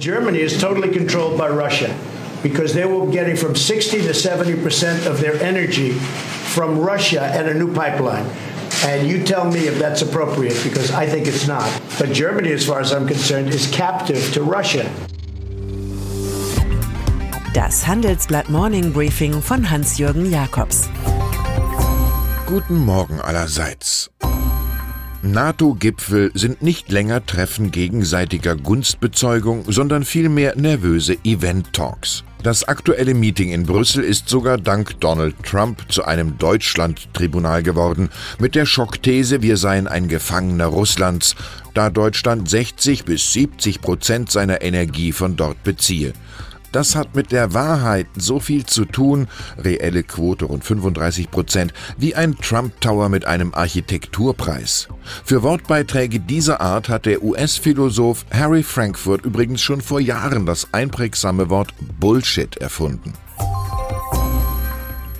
Germany is totally controlled by Russia because they were getting from 60 to 70 percent of their energy from Russia and a new pipeline. And you tell me if that's appropriate because I think it's not. But Germany, as far as I'm concerned, is captive to Russia. Das Handelsblatt Morning Briefing von Hans-Jürgen Jakobs. Guten Morgen allerseits. NATO-Gipfel sind nicht länger Treffen gegenseitiger Gunstbezeugung, sondern vielmehr nervöse Event-Talks. Das aktuelle Meeting in Brüssel ist sogar dank Donald Trump zu einem Deutschland-Tribunal geworden, mit der Schockthese, wir seien ein Gefangener Russlands, da Deutschland 60 bis 70 Prozent seiner Energie von dort beziehe. Das hat mit der Wahrheit so viel zu tun, reelle Quote rund 35 Prozent, wie ein Trump Tower mit einem Architekturpreis. Für Wortbeiträge dieser Art hat der US-Philosoph Harry Frankfurt übrigens schon vor Jahren das einprägsame Wort Bullshit erfunden.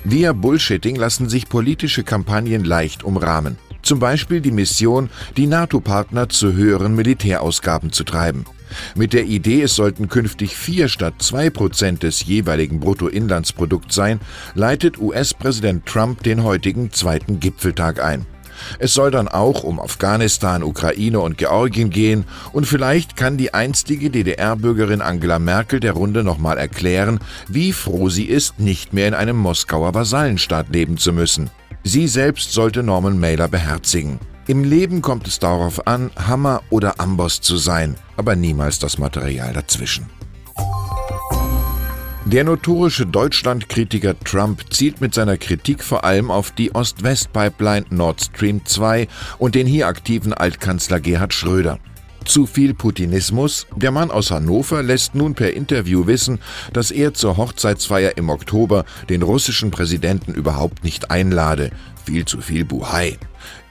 Via Bullshitting lassen sich politische Kampagnen leicht umrahmen. Zum Beispiel die Mission, die NATO-Partner zu höheren Militärausgaben zu treiben. Mit der Idee, es sollten künftig vier statt zwei Prozent des jeweiligen Bruttoinlandsprodukts sein, leitet US-Präsident Trump den heutigen zweiten Gipfeltag ein. Es soll dann auch um Afghanistan, Ukraine und Georgien gehen und vielleicht kann die einstige DDR-Bürgerin Angela Merkel der Runde nochmal erklären, wie froh sie ist, nicht mehr in einem Moskauer Vasallenstaat leben zu müssen. Sie selbst sollte Norman Mailer beherzigen. Im Leben kommt es darauf an, Hammer oder Amboss zu sein, aber niemals das Material dazwischen. Der notorische Deutschlandkritiker Trump zielt mit seiner Kritik vor allem auf die Ost-West-Pipeline Nord Stream 2 und den hier aktiven Altkanzler Gerhard Schröder. Zu viel Putinismus? Der Mann aus Hannover lässt nun per Interview wissen, dass er zur Hochzeitsfeier im Oktober den russischen Präsidenten überhaupt nicht einlade. Viel zu viel Buhai.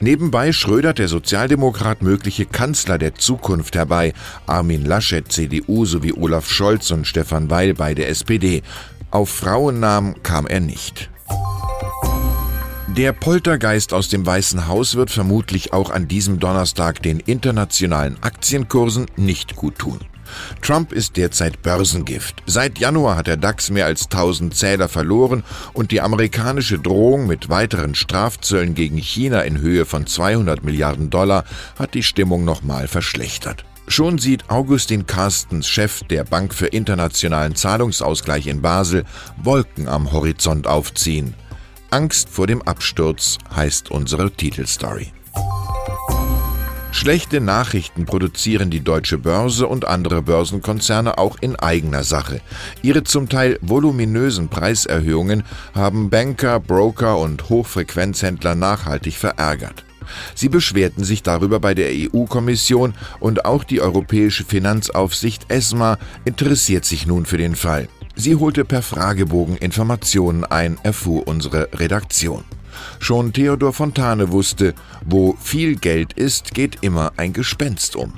Nebenbei schrödert der Sozialdemokrat mögliche Kanzler der Zukunft herbei, Armin Laschet, CDU sowie Olaf Scholz und Stefan Weil bei der SPD. Auf Frauennamen kam er nicht. Der Poltergeist aus dem Weißen Haus wird vermutlich auch an diesem Donnerstag den internationalen Aktienkursen nicht gut tun. Trump ist derzeit Börsengift. Seit Januar hat der DAX mehr als 1000 Zähler verloren und die amerikanische Drohung mit weiteren Strafzöllen gegen China in Höhe von 200 Milliarden Dollar hat die Stimmung nochmal verschlechtert. Schon sieht Augustin Carstens, Chef der Bank für internationalen Zahlungsausgleich in Basel, Wolken am Horizont aufziehen. Angst vor dem Absturz heißt unsere Titelstory. Schlechte Nachrichten produzieren die deutsche Börse und andere Börsenkonzerne auch in eigener Sache. Ihre zum Teil voluminösen Preiserhöhungen haben Banker, Broker und Hochfrequenzhändler nachhaltig verärgert. Sie beschwerten sich darüber bei der EU-Kommission und auch die Europäische Finanzaufsicht ESMA interessiert sich nun für den Fall. Sie holte per Fragebogen Informationen ein, erfuhr unsere Redaktion. Schon Theodor Fontane wusste, wo viel Geld ist, geht immer ein Gespenst um.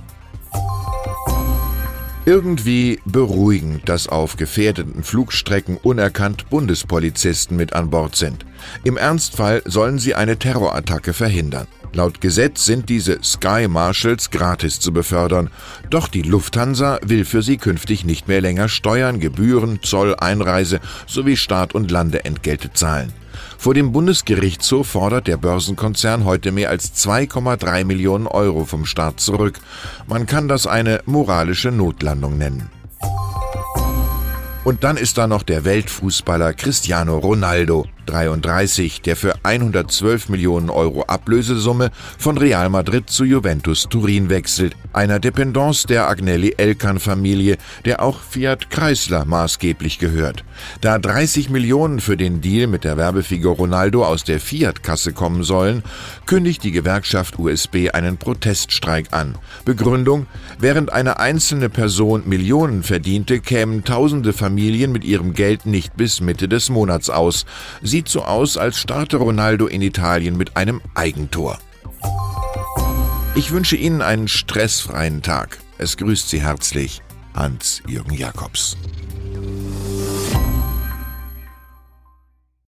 Irgendwie beruhigend, dass auf gefährdeten Flugstrecken unerkannt Bundespolizisten mit an Bord sind. Im Ernstfall sollen sie eine Terrorattacke verhindern. Laut Gesetz sind diese Sky Marshals gratis zu befördern, doch die Lufthansa will für sie künftig nicht mehr länger Steuern, Gebühren, Zoll, Einreise sowie Start- und Landeentgelte zahlen. Vor dem Bundesgerichtshof fordert der Börsenkonzern heute mehr als 2,3 Millionen Euro vom Staat zurück. Man kann das eine moralische Notlandung nennen. Und dann ist da noch der Weltfußballer Cristiano Ronaldo. 33, der für 112 Millionen Euro Ablösesumme von Real Madrid zu Juventus Turin wechselt, einer Dependance der Agnelli Elkan-Familie, der auch Fiat Chrysler maßgeblich gehört. Da 30 Millionen für den Deal mit der Werbefigur Ronaldo aus der Fiat-Kasse kommen sollen, kündigt die Gewerkschaft USB einen Proteststreik an. Begründung, während eine einzelne Person Millionen verdiente, kämen tausende Familien mit ihrem Geld nicht bis Mitte des Monats aus. Sie sieht so aus, als starte Ronaldo in Italien mit einem Eigentor. Ich wünsche Ihnen einen stressfreien Tag. Es grüßt Sie herzlich Hans-Jürgen Jakobs.